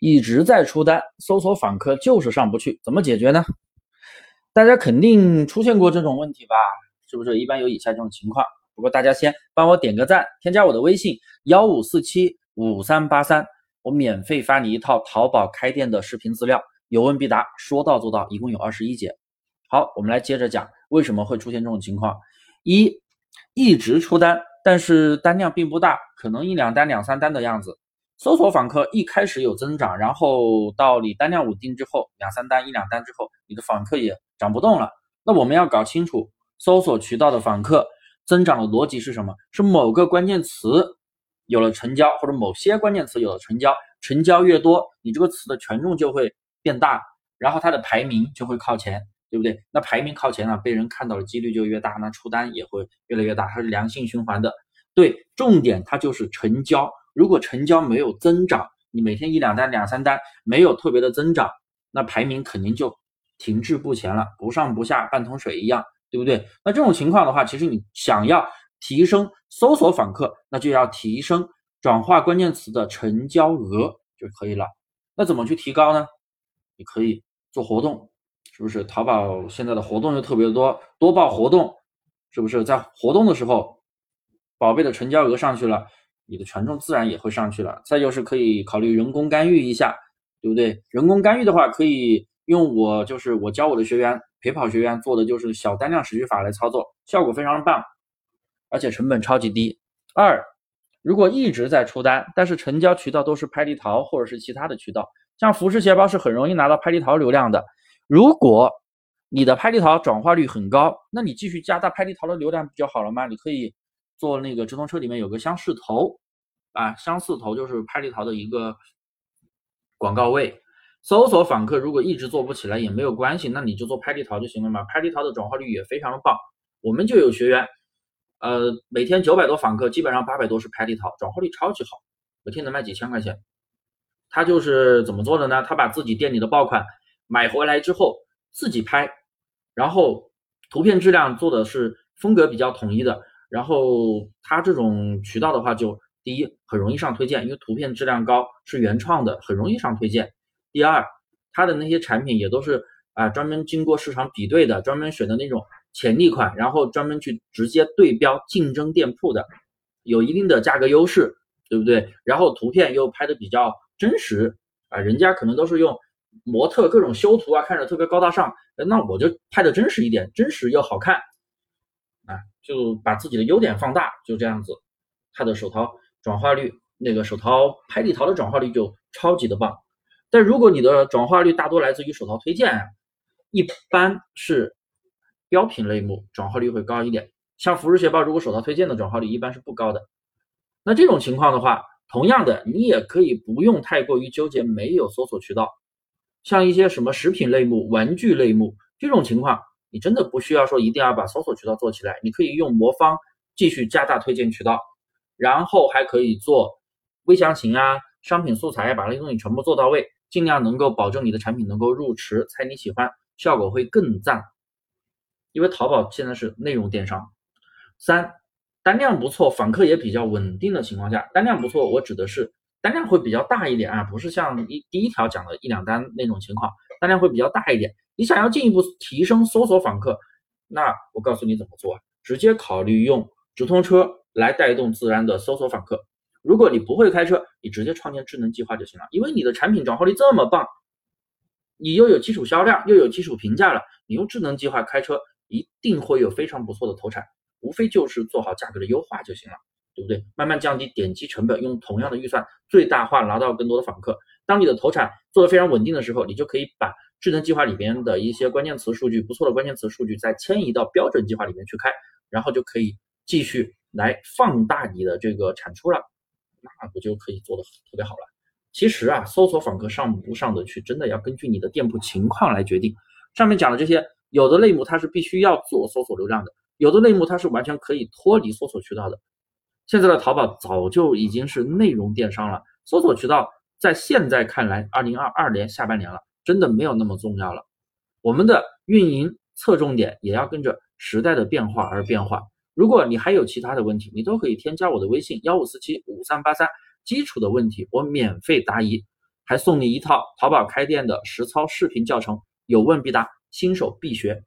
一直在出单，搜索访客就是上不去，怎么解决呢？大家肯定出现过这种问题吧？是不是？一般有以下这种情况。不过大家先帮我点个赞，添加我的微信幺五四七五三八三，我免费发你一套淘宝开店的视频资料，有问必答，说到做到，一共有二十一节。好，我们来接着讲为什么会出现这种情况。一，一直出单，但是单量并不大，可能一两单、两三单的样子。搜索访客一开始有增长，然后到你单量稳定之后，两三单、一两单之后，你的访客也涨不动了。那我们要搞清楚搜索渠道的访客增长的逻辑是什么？是某个关键词有了成交，或者某些关键词有了成交，成交越多，你这个词的权重就会变大，然后它的排名就会靠前，对不对？那排名靠前了，被人看到的几率就越大，那出单也会越来越大，它是良性循环的。对，重点它就是成交。如果成交没有增长，你每天一两单、两三单没有特别的增长，那排名肯定就停滞不前了，不上不下，半桶水一样，对不对？那这种情况的话，其实你想要提升搜索访客，那就要提升转化关键词的成交额就可以了。那怎么去提高呢？你可以做活动，是不是？淘宝现在的活动又特别多，多报活动，是不是？在活动的时候，宝贝的成交额上去了。你的权重自然也会上去了。再就是可以考虑人工干预一下，对不对？人工干预的话，可以用我就是我教我的学员陪跑学员做的就是小单量持续法来操作，效果非常棒，而且成本超级低。二，如果一直在出单，但是成交渠道都是拍立淘或者是其他的渠道，像服饰鞋包是很容易拿到拍立淘流量的。如果你的拍立淘转化率很高，那你继续加大拍立淘的流量不就好了吗？你可以。做那个直通车里面有个相似头，啊，相似头就是拍立淘的一个广告位。搜索访客如果一直做不起来也没有关系，那你就做拍立淘就行了嘛。拍立淘的转化率也非常的棒。我们就有学员，呃，每天九百多访客，基本上八百多是拍立淘，转化率超级好，每天能卖几千块钱。他就是怎么做的呢？他把自己店里的爆款买回来之后自己拍，然后图片质量做的是风格比较统一的。然后它这种渠道的话，就第一很容易上推荐，因为图片质量高，是原创的，很容易上推荐。第二，它的那些产品也都是啊专门经过市场比对的，专门选的那种潜力款，然后专门去直接对标竞争店铺的，有一定的价格优势，对不对？然后图片又拍的比较真实啊，人家可能都是用模特各种修图啊，看着特别高大上，那我就拍的真实一点，真实又好看。啊，就把自己的优点放大，就这样子，他的手淘转化率，那个手淘拍立淘的转化率就超级的棒。但如果你的转化率大多来自于手淘推荐，一般是标品类目转化率会高一点。像服饰鞋包，如果手淘推荐的转化率一般是不高的。那这种情况的话，同样的，你也可以不用太过于纠结没有搜索渠道。像一些什么食品类目、玩具类目这种情况。你真的不需要说一定要把搜索渠道做起来，你可以用魔方继续加大推荐渠道，然后还可以做微详情啊、商品素材，把那些东西全部做到位，尽量能够保证你的产品能够入池，猜你喜欢，效果会更赞。因为淘宝现在是内容电商。三，单量不错，访客也比较稳定的情况下，单量不错，我指的是单量会比较大一点啊，不是像一第一条讲的一两单那种情况，单量会比较大一点。你想要进一步提升搜索访客，那我告诉你怎么做，直接考虑用直通车来带动自然的搜索访客。如果你不会开车，你直接创建智能计划就行了，因为你的产品转化率这么棒，你又有基础销量，又有基础评价了，你用智能计划开车一定会有非常不错的投产，无非就是做好价格的优化就行了，对不对？慢慢降低点击成本，用同样的预算最大化拿到更多的访客。当你的投产做得非常稳定的时候，你就可以把。智能计划里边的一些关键词数据，不错的关键词数据，再迁移到标准计划里面去开，然后就可以继续来放大你的这个产出了，那不就可以做的特别好了？其实啊，搜索访客上不上得去，真的要根据你的店铺情况来决定。上面讲的这些，有的类目它是必须要做搜索流量的，有的类目它是完全可以脱离搜索渠道的。现在的淘宝早就已经是内容电商了，搜索渠道在现在看来，二零二二年下半年了。真的没有那么重要了，我们的运营侧重点也要跟着时代的变化而变化。如果你还有其他的问题，你都可以添加我的微信幺五四七五三八三，基础的问题我免费答疑。还送你一套淘宝开店的实操视频教程，有问必答，新手必学。